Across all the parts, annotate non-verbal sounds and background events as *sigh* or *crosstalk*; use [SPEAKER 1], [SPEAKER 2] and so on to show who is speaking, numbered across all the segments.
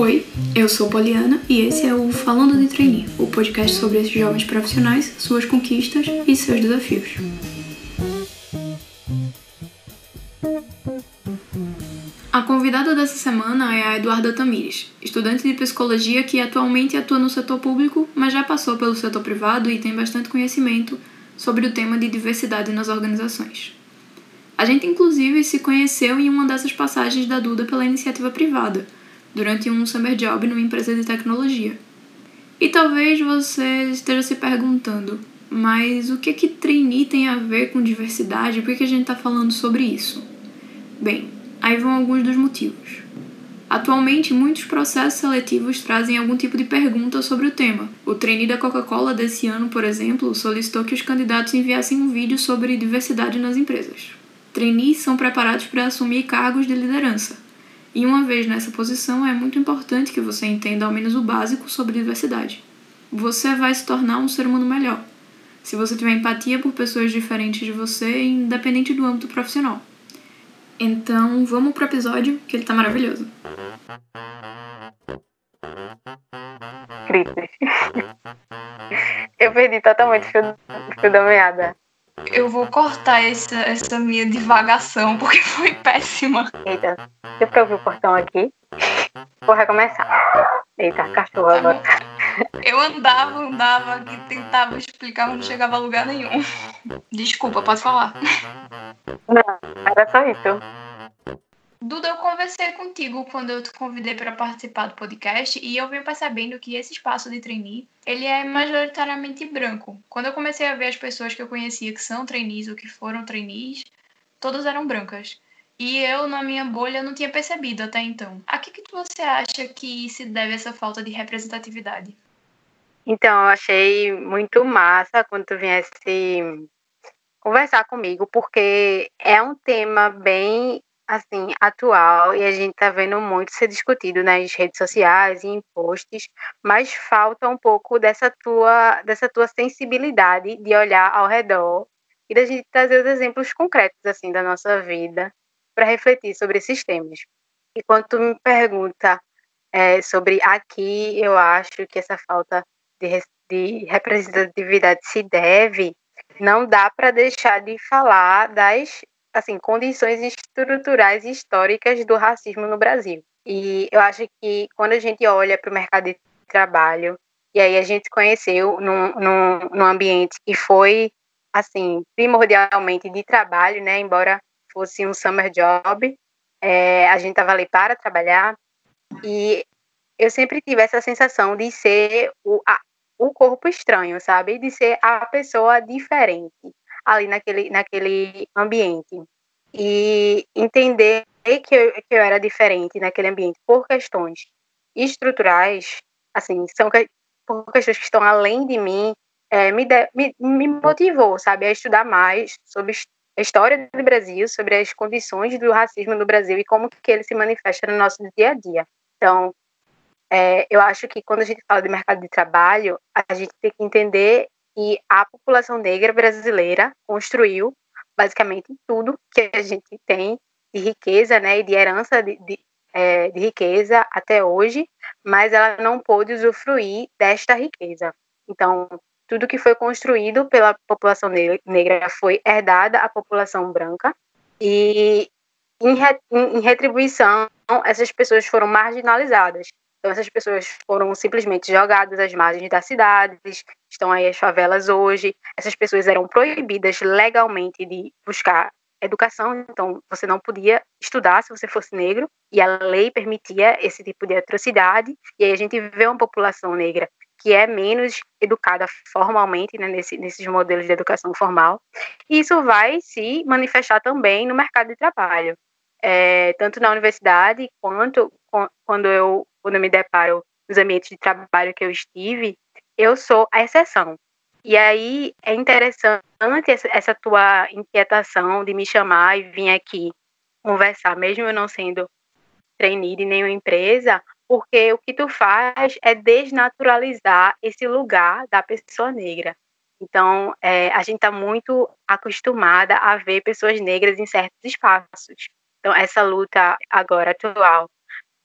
[SPEAKER 1] Oi, eu sou Poliana e esse é o Falando de Trainee, o podcast sobre esses jovens profissionais, suas conquistas e seus desafios. A convidada dessa semana é a Eduarda Tamires, estudante de psicologia que atualmente atua no setor público, mas já passou pelo setor privado e tem bastante conhecimento sobre o tema de diversidade nas organizações. A gente, inclusive, se conheceu em uma dessas passagens da Duda pela iniciativa privada, durante um summer job numa empresa de tecnologia. E talvez você esteja se perguntando, mas o que que trainee tem a ver com diversidade? Por que a gente está falando sobre isso? Bem, aí vão alguns dos motivos. Atualmente, muitos processos seletivos trazem algum tipo de pergunta sobre o tema. O trainee da Coca-Cola desse ano, por exemplo, solicitou que os candidatos enviassem um vídeo sobre diversidade nas empresas. Trainees são preparados para assumir cargos de liderança. E uma vez nessa posição, é muito importante que você entenda ao menos o básico sobre diversidade. Você vai se tornar um ser humano melhor, se você tiver empatia por pessoas diferentes de você, independente do âmbito profissional. Então, vamos pro episódio, que ele tá maravilhoso. *laughs*
[SPEAKER 2] Eu perdi totalmente o fio da meada.
[SPEAKER 3] Eu vou cortar essa, essa minha divagação, porque foi péssima.
[SPEAKER 2] Eita, deu pra ouvir o portão aqui? Vou recomeçar. Eita, cachorro agora.
[SPEAKER 3] Eu andava, andava e tentava explicar, mas não chegava a lugar nenhum. Desculpa, pode falar.
[SPEAKER 2] Não, era só isso.
[SPEAKER 3] Duda, eu conversei contigo quando eu te convidei para participar do podcast e eu venho percebendo que esse espaço de trainee, ele é majoritariamente branco. Quando eu comecei a ver as pessoas que eu conhecia que são trainees ou que foram trainees, todas eram brancas. E eu, na minha bolha, não tinha percebido até então. A que, que você acha que se deve essa falta de representatividade?
[SPEAKER 2] Então, eu achei muito massa quando tu viesse conversar comigo, porque é um tema bem assim, atual e a gente está vendo muito ser discutido nas redes sociais e em posts, mas falta um pouco dessa tua, dessa tua sensibilidade de olhar ao redor e da gente trazer os exemplos concretos assim da nossa vida para refletir sobre esses temas. E quando tu me pergunta é, sobre aqui, eu acho que essa falta de, de representatividade se deve, não dá para deixar de falar das assim, condições estruturais e históricas do racismo no Brasil. E eu acho que quando a gente olha para o mercado de trabalho, e aí a gente conheceu num, num, num ambiente que foi, assim, primordialmente de trabalho, né, embora fosse um summer job, é, a gente estava ali para trabalhar, e eu sempre tive essa sensação de ser o, a, o corpo estranho, sabe? De ser a pessoa diferente ali naquele, naquele ambiente. E entender que eu, que eu era diferente naquele ambiente por questões estruturais, assim, são que, por questões que estão além de mim, é, me, de, me, me motivou, sabe, a estudar mais sobre a história do Brasil, sobre as condições do racismo no Brasil e como que ele se manifesta no nosso dia a dia. Então, é, eu acho que quando a gente fala de mercado de trabalho, a gente tem que entender que a população negra brasileira construiu basicamente tudo que a gente tem de riqueza, né, e de herança de, de, é, de riqueza até hoje, mas ela não pôde usufruir desta riqueza. Então, tudo que foi construído pela população negra foi herdada à população branca e em, em retribuição essas pessoas foram marginalizadas então, essas pessoas foram simplesmente jogadas às margens das cidades, estão aí as favelas hoje. Essas pessoas eram proibidas legalmente de buscar educação, então você não podia estudar se você fosse negro, e a lei permitia esse tipo de atrocidade. E aí a gente vê uma população negra que é menos educada formalmente, né, nesse, nesses modelos de educação formal. E isso vai se manifestar também no mercado de trabalho. É, tanto na universidade quanto quando eu quando eu me deparo nos ambientes de trabalho que eu estive, eu sou a exceção. E aí é interessante essa tua inquietação de me chamar e vir aqui conversar, mesmo eu não sendo trainee de nenhuma empresa, porque o que tu faz é desnaturalizar esse lugar da pessoa negra. Então, é, a gente está muito acostumada a ver pessoas negras em certos espaços. Então, essa luta agora atual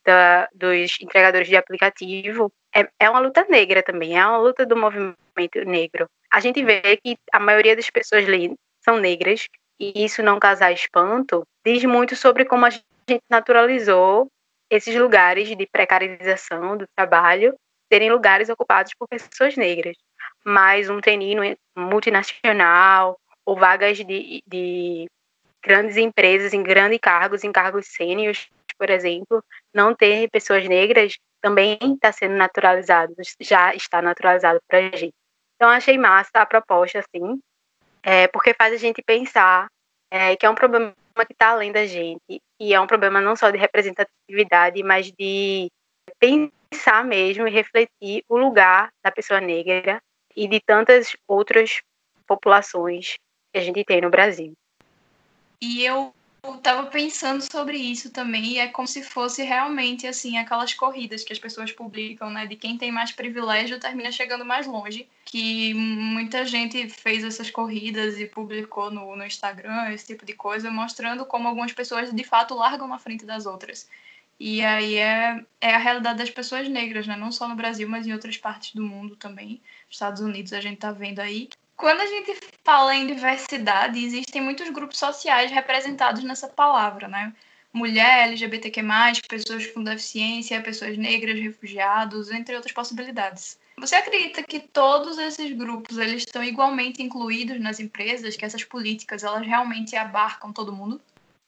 [SPEAKER 2] da, dos entregadores de aplicativo é, é uma luta negra também, é uma luta do movimento negro. A gente vê que a maioria das pessoas ali são negras e isso não causar espanto diz muito sobre como a gente naturalizou esses lugares de precarização do trabalho serem lugares ocupados por pessoas negras. Mas um treino multinacional ou vagas de, de grandes empresas em grandes cargos, em cargos sêniores, por exemplo, não ter pessoas negras também está sendo naturalizado, já está naturalizado para a gente. Então, achei massa a proposta, assim, é, porque faz a gente pensar é, que é um problema que está além da gente, e é um problema não só de representatividade, mas de pensar mesmo e refletir o lugar da pessoa negra e de tantas outras populações que a gente tem no Brasil.
[SPEAKER 3] E eu estava pensando sobre isso também, e é como se fosse realmente assim aquelas corridas que as pessoas publicam, né, de quem tem mais privilégio termina chegando mais longe, que muita gente fez essas corridas e publicou no, no Instagram, esse tipo de coisa, mostrando como algumas pessoas de fato largam na frente das outras. E aí é, é a realidade das pessoas negras, né? Não só no Brasil, mas em outras partes do mundo também. Estados Unidos a gente tá vendo aí. Quando a gente fala em diversidade, existem muitos grupos sociais representados nessa palavra, né? Mulher, LGBTQ+, pessoas com deficiência, pessoas negras, refugiados, entre outras possibilidades. Você acredita que todos esses grupos eles estão igualmente incluídos nas empresas, que essas políticas elas realmente abarcam todo mundo?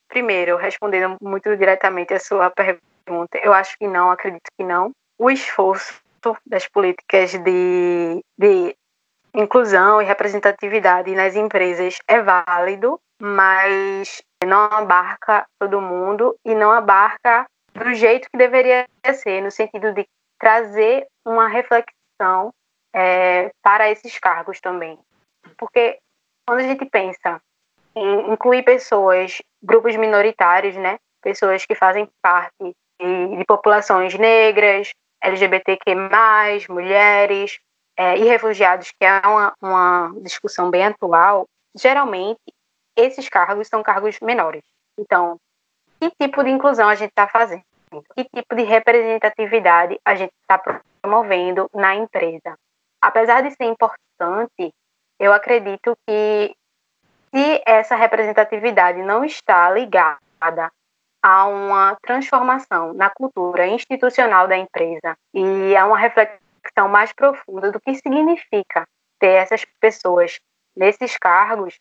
[SPEAKER 2] Primeiro, respondendo muito diretamente a sua pergunta, eu acho que não, acredito que não. O esforço das políticas de, de inclusão e representatividade nas empresas é válido, mas não abarca todo mundo e não abarca do jeito que deveria ser, no sentido de trazer uma reflexão é, para esses cargos também. Porque quando a gente pensa em incluir pessoas, grupos minoritários, né, pessoas que fazem parte de, de populações negras, LGBTQ+, mulheres, é, e refugiados, que é uma, uma discussão bem atual, geralmente esses cargos são cargos menores. Então, que tipo de inclusão a gente está fazendo? Que tipo de representatividade a gente está promovendo na empresa? Apesar de ser importante, eu acredito que se essa representatividade não está ligada a uma transformação na cultura institucional da empresa e a uma reflexão reflexão mais profunda do que significa ter essas pessoas nesses cargos,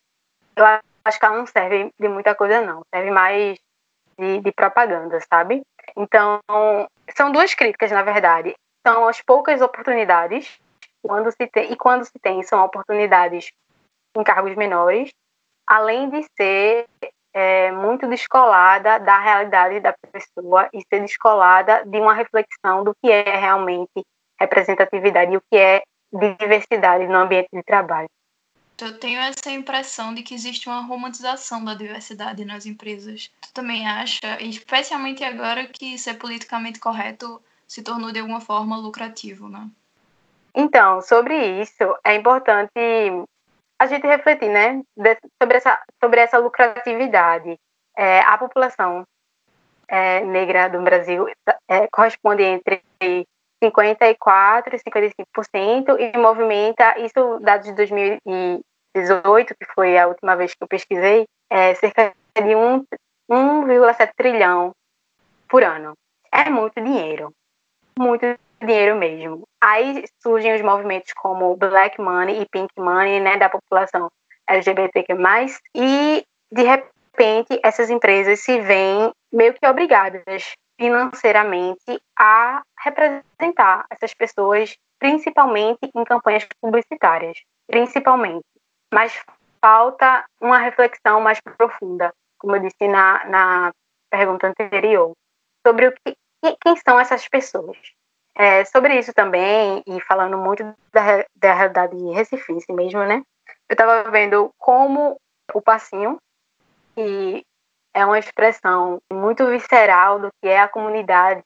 [SPEAKER 2] eu acho que ela não serve de muita coisa, não. Serve mais de, de propaganda, sabe? Então, são duas críticas, na verdade. São as poucas oportunidades quando se tem, e quando se tem, são oportunidades em cargos menores, além de ser é, muito descolada da realidade da pessoa e ser descolada de uma reflexão do que é realmente representatividade e o que é diversidade no ambiente de trabalho.
[SPEAKER 3] Eu tenho essa impressão de que existe uma romantização da diversidade nas empresas. Tu também acha, especialmente agora que ser politicamente correto se tornou de alguma forma lucrativo, né?
[SPEAKER 2] Então, sobre isso, é importante a gente refletir, né, sobre essa, sobre essa lucratividade. É, a população é, negra do Brasil é, corresponde entre 54%, 55% e movimenta, isso dados de 2018, que foi a última vez que eu pesquisei, é cerca de 1,7 trilhão por ano. É muito dinheiro, muito dinheiro mesmo. Aí surgem os movimentos como Black Money e Pink Money, né, da população LGBTQ+, e de repente essas empresas se veem meio que obrigadas financeiramente a representar essas pessoas, principalmente em campanhas publicitárias, principalmente. Mas falta uma reflexão mais profunda, como eu disse na, na pergunta anterior, sobre o que, quem são essas pessoas. É, sobre isso também, e falando muito da, da realidade recifense mesmo, né? Eu estava vendo como o passinho, que é uma expressão muito visceral do que é a comunidade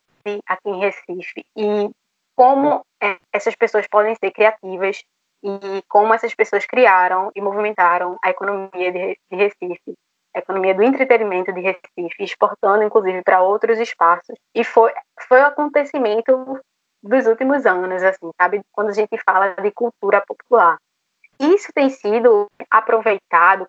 [SPEAKER 2] aqui em Recife e como é, essas pessoas podem ser criativas e como essas pessoas criaram e movimentaram a economia de, Recife economia do entretenimento de Recife, exportando inclusive para outros espaços. E foi foi um acontecimento dos últimos anos, assim, sabe? Quando a gente fala de cultura popular. Isso tem sido aproveitado,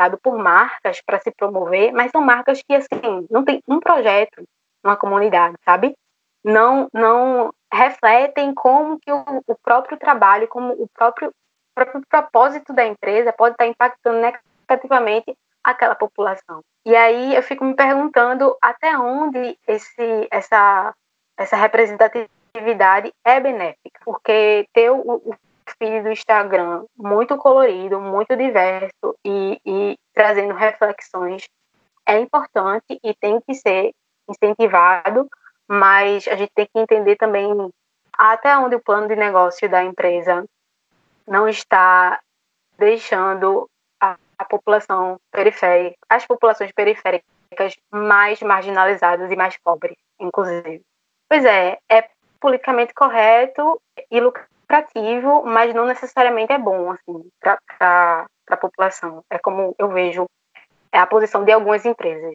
[SPEAKER 2] cooptado por marcas para se promover, mas são marcas que, assim, não tem um projeto numa comunidade, sabe? Não, não refletem como que o, o próprio trabalho, como o próprio, próprio propósito da empresa pode estar impactando negativamente aquela população. E aí eu fico me perguntando até onde esse, essa, essa representatividade é benéfica, porque ter o, o feed do Instagram muito colorido, muito diverso e, e trazendo reflexões é importante e tem que ser incentivado, mas a gente tem que entender também até onde o plano de negócio da empresa não está deixando a, a população periférica, as populações periféricas mais marginalizadas e mais pobres, inclusive. Pois é, é politicamente correto e lucrativo, mas não necessariamente é bom assim para a população. É como eu vejo é a posição de algumas empresas.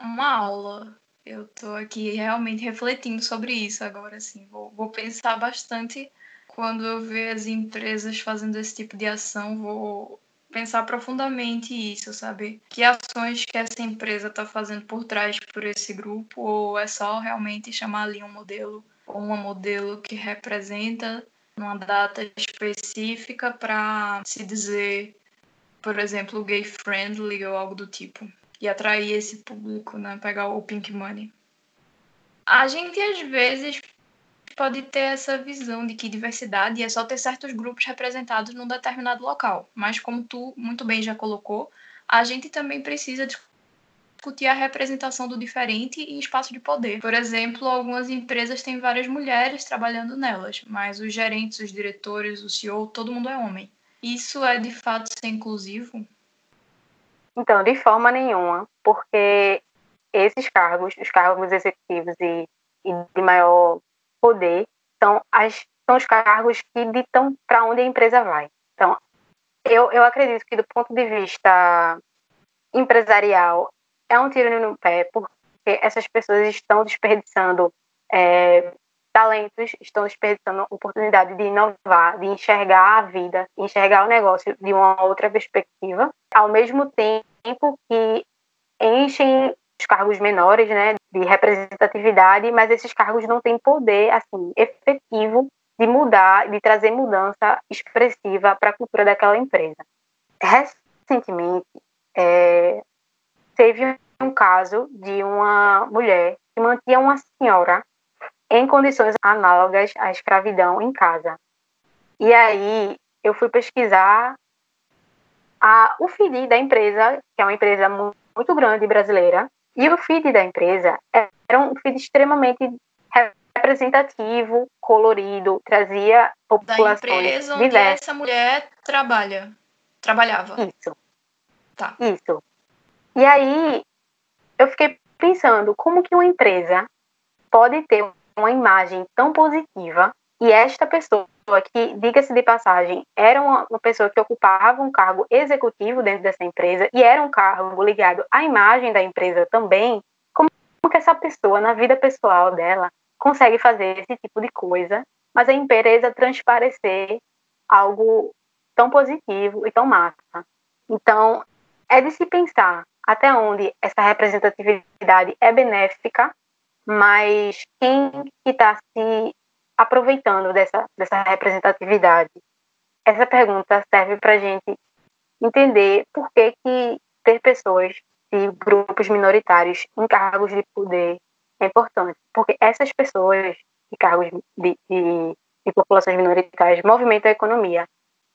[SPEAKER 3] Uma aula. Eu tô aqui realmente refletindo sobre isso agora, assim. Vou, vou pensar bastante quando eu ver as empresas fazendo esse tipo de ação, vou pensar profundamente isso, sabe? Que ações que essa empresa está fazendo por trás por esse grupo, ou é só realmente chamar ali um modelo ou uma modelo que representa uma data específica para se dizer, por exemplo, gay friendly ou algo do tipo e atrair esse público, né? Pegar o pink money. A gente às vezes pode ter essa visão de que diversidade é só ter certos grupos representados num determinado local, mas como tu muito bem já colocou, a gente também precisa discutir a representação do diferente em espaço de poder. Por exemplo, algumas empresas têm várias mulheres trabalhando nelas, mas os gerentes, os diretores, o CEO, todo mundo é homem. Isso é de fato ser inclusivo?
[SPEAKER 2] Então, de forma nenhuma, porque esses cargos, os cargos executivos e, e de maior poder, são, as, são os cargos que ditam para onde a empresa vai. Então, eu, eu acredito que do ponto de vista empresarial é um tiro no pé, porque essas pessoas estão desperdiçando é, talentos, estão desperdiçando oportunidade de inovar, de enxergar a vida, enxergar o negócio de uma outra perspectiva, ao mesmo tempo que enchem os cargos menores, né, de representatividade, mas esses cargos não têm poder assim efetivo de mudar, de trazer mudança expressiva para a cultura daquela empresa. Recentemente, é, teve um caso de uma mulher que mantinha uma senhora em condições análogas à escravidão em casa. E aí eu fui pesquisar a, o feed da empresa, que é uma empresa muito grande brasileira, e o feed da empresa era um feed extremamente representativo, colorido, trazia populações da empresa onde diversas.
[SPEAKER 3] essa mulher trabalha, trabalhava.
[SPEAKER 2] Isso.
[SPEAKER 3] Tá.
[SPEAKER 2] Isso. E aí eu fiquei pensando como que uma empresa pode ter uma imagem tão positiva e esta pessoa que, diga-se de passagem, era uma, uma, pessoa que ocupava um cargo executivo dentro dessa empresa e era um cargo ligado à imagem da empresa também, como que essa pessoa, na vida pessoal dela, consegue fazer esse tipo de coisa, mas a empresa transparecer algo tão positivo e tão massa. Então, é de se pensar até onde essa representatividade é benéfica mas quem está se aproveitando dessa, dessa representatividade? Essa pergunta serve para a gente entender por que, que ter pessoas de grupos minoritários em cargos de poder é importante. Porque essas pessoas de cargos de, de, de populações minoritárias movimentam a economia,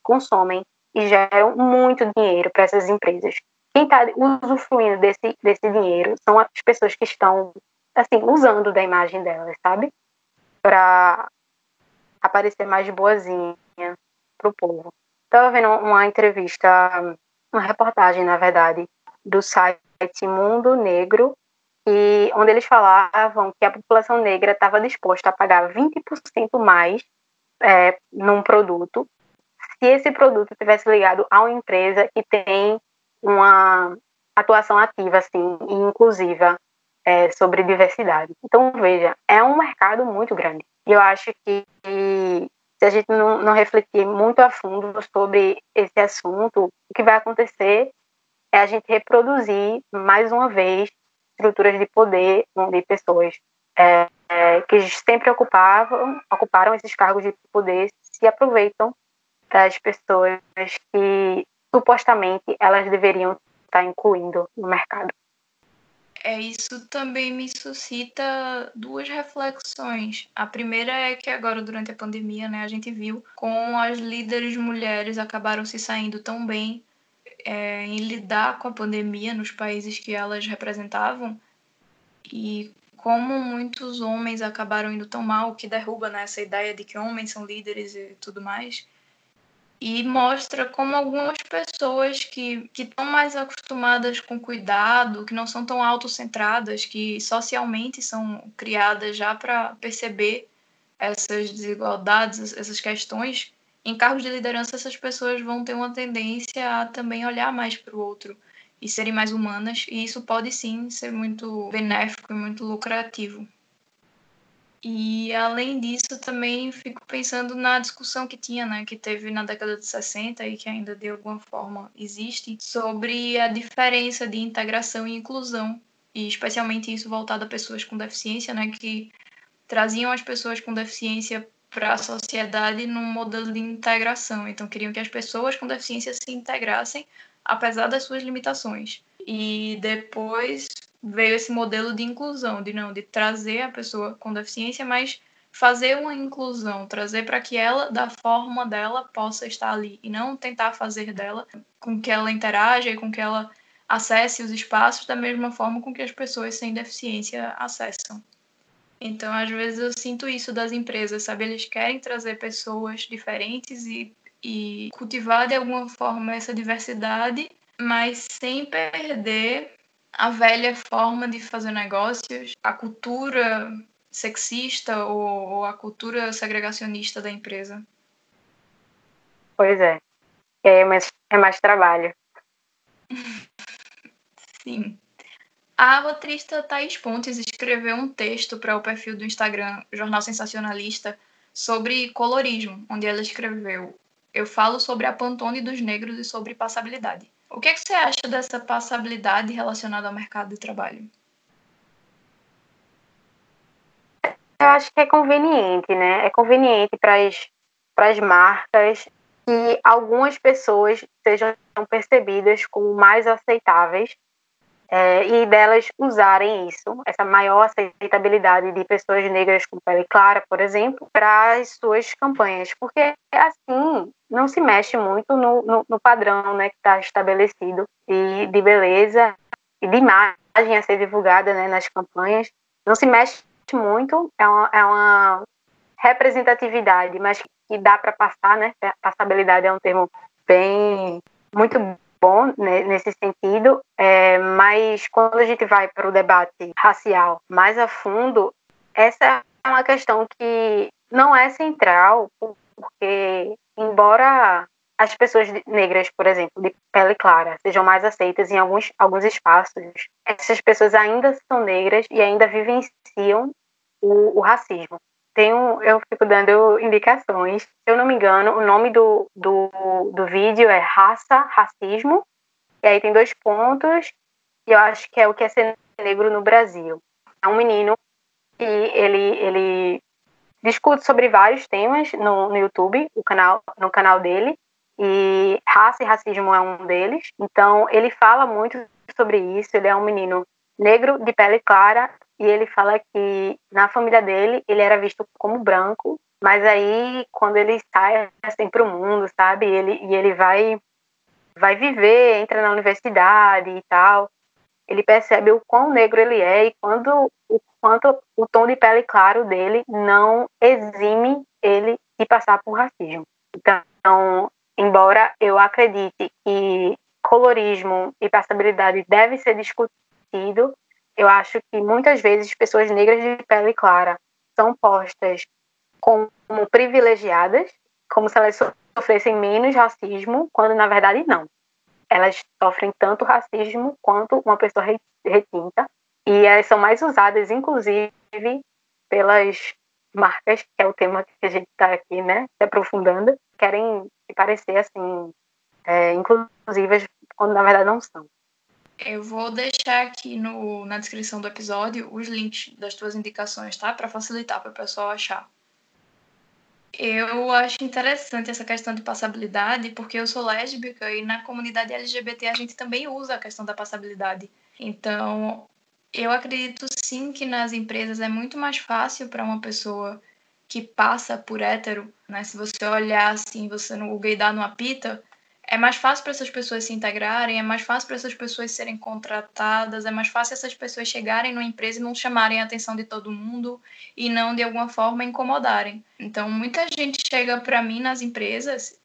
[SPEAKER 2] consomem e geram muito dinheiro para essas empresas. Quem está usufruindo desse, desse dinheiro são as pessoas que estão assim, usando da imagem delas, sabe? Para aparecer mais boazinha pro povo. Tava vendo uma entrevista, uma reportagem, na verdade, do site Mundo Negro, e onde eles falavam que a população negra estava disposta a pagar 20% mais é, num produto se esse produto tivesse ligado a uma empresa que tem uma atuação ativa, assim, e inclusiva é, sobre diversidade. Então, veja, é um mercado muito grande. E eu acho que se a gente não, não refletir muito a fundo sobre esse assunto, o que vai acontecer é a gente reproduzir, mais uma vez, estruturas de poder onde pessoas é, é, que sempre ocupavam, ocuparam esses cargos de poder se aproveitam das pessoas que supostamente elas deveriam estar incluindo no mercado.
[SPEAKER 3] É, isso também me suscita duas reflexões. A primeira é que agora, durante a pandemia, né, a gente viu como as líderes mulheres acabaram se saindo tão bem é, em lidar com a pandemia nos países que elas representavam e como muitos homens acabaram indo tão mal, que derruba né, essa ideia de que homens são líderes e tudo mais e mostra como algumas pessoas que estão mais acostumadas com cuidado, que não são tão autocentradas, que socialmente são criadas já para perceber essas desigualdades, essas questões, em cargos de liderança essas pessoas vão ter uma tendência a também olhar mais para o outro e serem mais humanas, e isso pode sim ser muito benéfico e muito lucrativo. E além disso, também fico pensando na discussão que tinha, né, que teve na década de 60 e que ainda de alguma forma existe, sobre a diferença de integração e inclusão, e especialmente isso voltado a pessoas com deficiência, né, que traziam as pessoas com deficiência para a sociedade num modelo de integração. Então, queriam que as pessoas com deficiência se integrassem, apesar das suas limitações. E depois veio esse modelo de inclusão, de não, de trazer a pessoa com deficiência, mas fazer uma inclusão, trazer para que ela, da forma dela, possa estar ali e não tentar fazer dela com que ela interaja e com que ela acesse os espaços da mesma forma com que as pessoas sem deficiência acessam. Então, às vezes eu sinto isso das empresas, sabe? Eles querem trazer pessoas diferentes e, e cultivar de alguma forma essa diversidade, mas sem perder a velha forma de fazer negócios, a cultura sexista ou, ou a cultura segregacionista da empresa.
[SPEAKER 2] Pois é. É mais, é mais trabalho. *laughs*
[SPEAKER 3] Sim. A roteirista Thais Pontes escreveu um texto para o perfil do Instagram Jornal Sensacionalista sobre colorismo, onde ela escreveu: Eu falo sobre a Pantone dos negros e sobre passabilidade. O que, é que você acha dessa passabilidade relacionada ao mercado de trabalho?
[SPEAKER 2] Eu acho que é conveniente, né? É conveniente para as marcas que algumas pessoas sejam percebidas como mais aceitáveis é, e delas usarem isso, essa maior aceitabilidade de pessoas negras com pele clara, por exemplo, para as suas campanhas, porque assim não se mexe muito no, no, no padrão né, que está estabelecido e de beleza e de imagem a ser divulgada né, nas campanhas, não se mexe muito, é uma, é uma representatividade, mas que dá para passar, né? Passabilidade é um termo bem muito bom né, nesse sentido, é, mas quando a gente vai para o debate racial mais a fundo, essa é uma questão que não é central, porque embora as pessoas negras, por exemplo, de pele clara, sejam mais aceitas em alguns, alguns espaços, essas pessoas ainda são negras e ainda vivenciam o, o racismo. Tenho, eu fico dando indicações. Se eu não me engano, o nome do, do, do vídeo é Raça, Racismo. E aí tem dois pontos. E eu acho que é o que é ser negro no Brasil. É um menino que ele, ele discute sobre vários temas no, no YouTube, o canal, no canal dele. E raça e racismo é um deles. Então, ele fala muito sobre isso. Ele é um menino negro, de pele clara, e ele fala que na família dele ele era visto como branco, mas aí quando ele sai assim para o mundo, sabe, ele e ele vai vai viver, entra na universidade e tal, ele percebe o quão negro ele é e quando o quanto o tom de pele claro dele não exime ele de passar por racismo. Então, embora eu acredite que colorismo e passabilidade deve ser discutido, eu acho que muitas vezes pessoas negras de pele clara são postas como privilegiadas, como se elas sofressem menos racismo, quando na verdade não. elas sofrem tanto racismo quanto uma pessoa retinta. E elas são mais usadas, inclusive, pelas marcas, que é o tema que a gente está aqui, né, se aprofundando, querem parecer, assim, é, inclusivas, quando na verdade não são.
[SPEAKER 3] Eu vou deixar aqui no, na descrição do episódio os links das tuas indicações, tá? Para facilitar para o pessoal achar. Eu acho interessante essa questão de passabilidade, porque eu sou lésbica e na comunidade LGBT a gente também usa a questão da passabilidade. Então, eu acredito sim que nas empresas é muito mais fácil para uma pessoa que passa por hétero, né? Se você olhar assim, você no gaydar não apita, é mais fácil para essas pessoas se integrarem, é mais fácil para essas pessoas serem contratadas, é mais fácil essas pessoas chegarem numa empresa e não chamarem a atenção de todo mundo e não de alguma forma incomodarem. Então, muita gente chega para mim nas empresas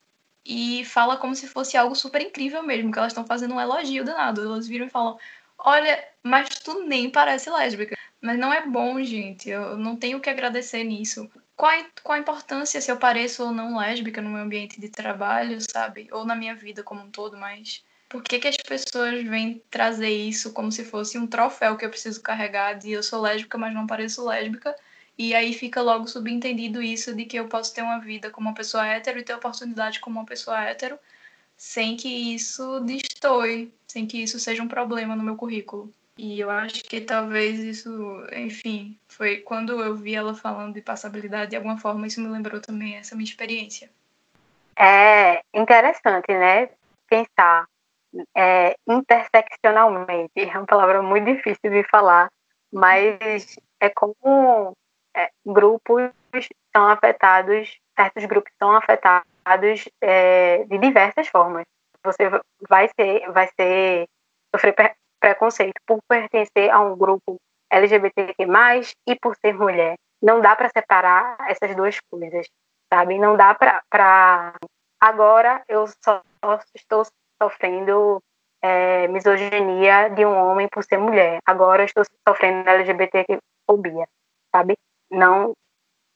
[SPEAKER 3] e fala como se fosse algo super incrível mesmo, que elas estão fazendo um elogio danado. Elas viram e falam: Olha, mas tu nem parece lésbica. Mas não é bom, gente. Eu não tenho o que agradecer nisso qual qual a importância se eu pareço ou não lésbica no meu ambiente de trabalho, sabe? Ou na minha vida como um todo, mas por que, que as pessoas vêm trazer isso como se fosse um troféu que eu preciso carregar de eu sou lésbica, mas não pareço lésbica? E aí fica logo subentendido isso de que eu posso ter uma vida como uma pessoa hétero e ter oportunidade como uma pessoa hétero, sem que isso destoie, sem que isso seja um problema no meu currículo. E eu acho que talvez isso, enfim, foi quando eu vi ela falando de passabilidade, de alguma forma isso me lembrou também essa minha experiência.
[SPEAKER 2] É interessante, né? Pensar é, interseccionalmente. É uma palavra muito difícil de falar, mas é como é, grupos são afetados, certos grupos são afetados é, de diversas formas. Você vai ser, vai ser sofrer preconceito por pertencer a um grupo LGBTQ+, e por ser mulher. Não dá para separar essas duas coisas, sabe? Não dá para... Agora eu só estou sofrendo é, misoginia de um homem por ser mulher. Agora eu estou sofrendo LGBTfobia, sabe? Não...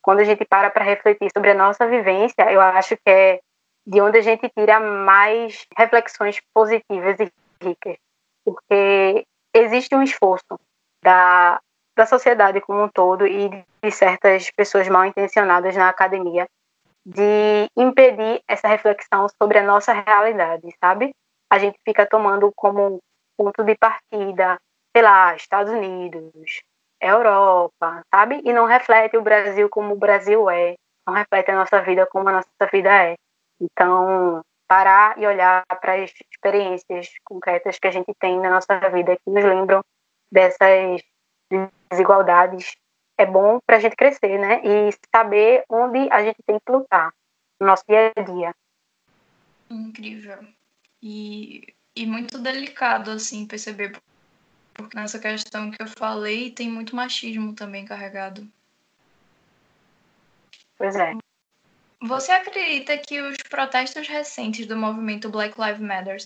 [SPEAKER 2] Quando a gente para para refletir sobre a nossa vivência, eu acho que é de onde a gente tira mais reflexões positivas e ricas porque existe um esforço da, da sociedade como um todo e de certas pessoas mal intencionadas na academia de impedir essa reflexão sobre a nossa realidade, sabe? A gente fica tomando como ponto de partida, sei lá, Estados Unidos, Europa, sabe? E não reflete o Brasil como o Brasil é, não reflete a nossa vida como a nossa vida é. Então, parar e olhar para as experiências concretas que a gente tem na nossa vida que nos lembram dessas desigualdades é bom para a gente crescer, né? E saber onde a gente tem que lutar no nosso dia a dia.
[SPEAKER 3] Incrível. E, e muito delicado, assim, perceber. Porque nessa questão que eu falei, tem muito machismo também carregado.
[SPEAKER 2] Pois é.
[SPEAKER 3] Você acredita que os protestos recentes do movimento Black Lives Matter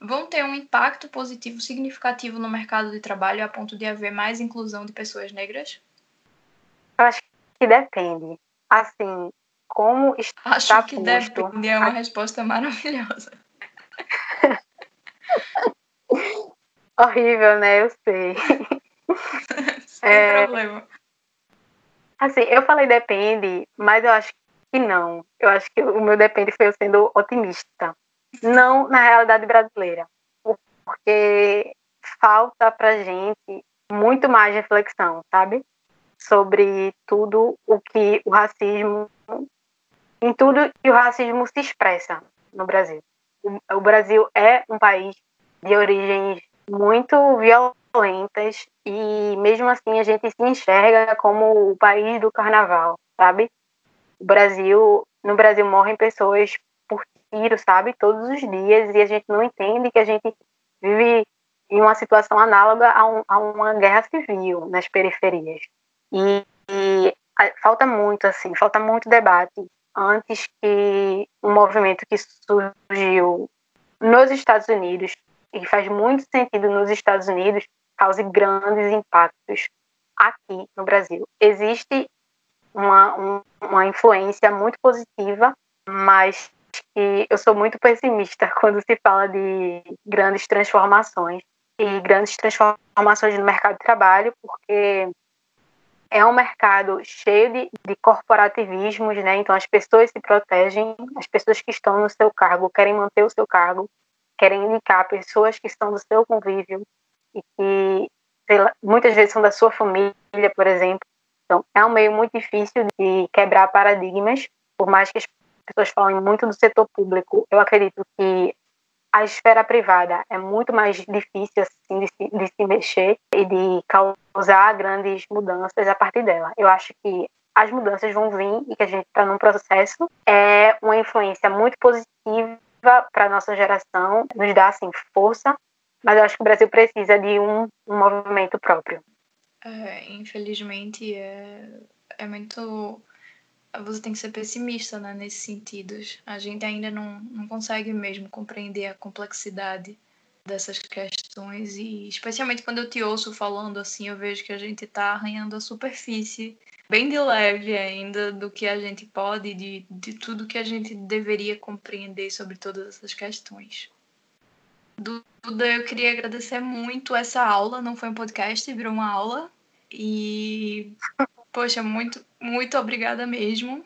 [SPEAKER 3] vão ter um impacto positivo significativo no mercado de trabalho a ponto de haver mais inclusão de pessoas negras?
[SPEAKER 2] Eu acho que depende. Assim, como está
[SPEAKER 3] Acho que
[SPEAKER 2] posto...
[SPEAKER 3] depende, é uma resposta maravilhosa. *laughs*
[SPEAKER 2] Horrível, né? Eu sei. *laughs*
[SPEAKER 3] Sem é... problema.
[SPEAKER 2] Assim, eu falei depende, mas eu acho que não. Eu acho que o meu depende foi eu sendo otimista. Não na realidade brasileira. Porque falta pra gente muito mais reflexão, sabe? Sobre tudo o que o racismo. Em tudo que o racismo se expressa no Brasil. O Brasil é um país de origens muito violentas e mesmo assim a gente se enxerga como o país do carnaval, sabe? O Brasil, no Brasil morrem pessoas por tiro, sabe? Todos os dias e a gente não entende que a gente vive em uma situação análoga a, um, a uma guerra civil nas periferias. E, e falta muito, assim, falta muito debate antes que um movimento que surgiu nos Estados Unidos e faz muito sentido nos Estados Unidos cause grandes impactos aqui no Brasil. Existe uma, um, uma influência muito positiva, mas que eu sou muito pessimista *laughs* quando se fala de grandes transformações e grandes transformações no mercado de trabalho, porque é um mercado cheio de, de corporativismos, né? Então as pessoas se protegem, as pessoas que estão no seu cargo querem manter o seu cargo, querem indicar pessoas que estão do seu convívio e que lá, muitas vezes são da sua família, por exemplo. Então é um meio muito difícil de quebrar paradigmas, por mais que as pessoas falem muito do setor público. Eu acredito que a esfera privada é muito mais difícil assim, de, se, de se mexer e de causar grandes mudanças a partir dela. Eu acho que as mudanças vão vir e que a gente está num processo. É uma influência muito positiva para a nossa geração, nos dá assim, força, mas eu acho que o Brasil precisa de um, um movimento próprio.
[SPEAKER 3] É, infelizmente, é, é muito você tem que ser pessimista né, nesses sentidos. A gente ainda não, não consegue mesmo compreender a complexidade dessas questões e especialmente quando eu te ouço falando assim, eu vejo que a gente está arranhando a superfície bem de leve ainda do que a gente pode, de, de tudo que a gente deveria compreender sobre todas essas questões. Duda, eu queria agradecer muito essa aula, não foi um podcast, virou uma aula. E Poxa, muito, muito obrigada mesmo.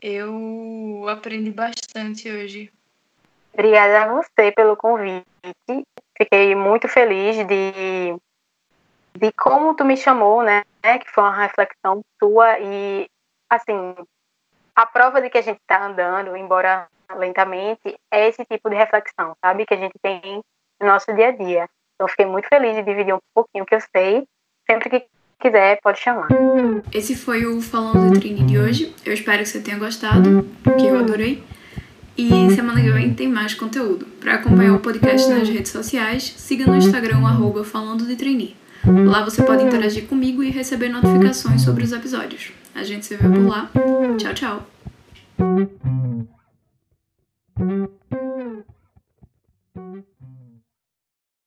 [SPEAKER 3] Eu aprendi bastante hoje.
[SPEAKER 2] Obrigada a você pelo convite. Fiquei muito feliz de, de como tu me chamou, né? Que foi uma reflexão tua e, assim, a prova de que a gente está andando, embora lentamente, é esse tipo de reflexão, sabe? Que a gente tem no nosso dia a dia. Então, fiquei muito feliz de dividir um pouquinho que eu sei. Sempre que quiser, pode chamar.
[SPEAKER 1] Esse foi o Falando de Trini de hoje. Eu espero que você tenha gostado, porque eu adorei. E semana que vem tem mais conteúdo. Para acompanhar o podcast nas redes sociais, siga no Instagram arroba Falando de. Lá você pode interagir comigo e receber notificações sobre os episódios. A gente se vê por lá. Tchau, tchau.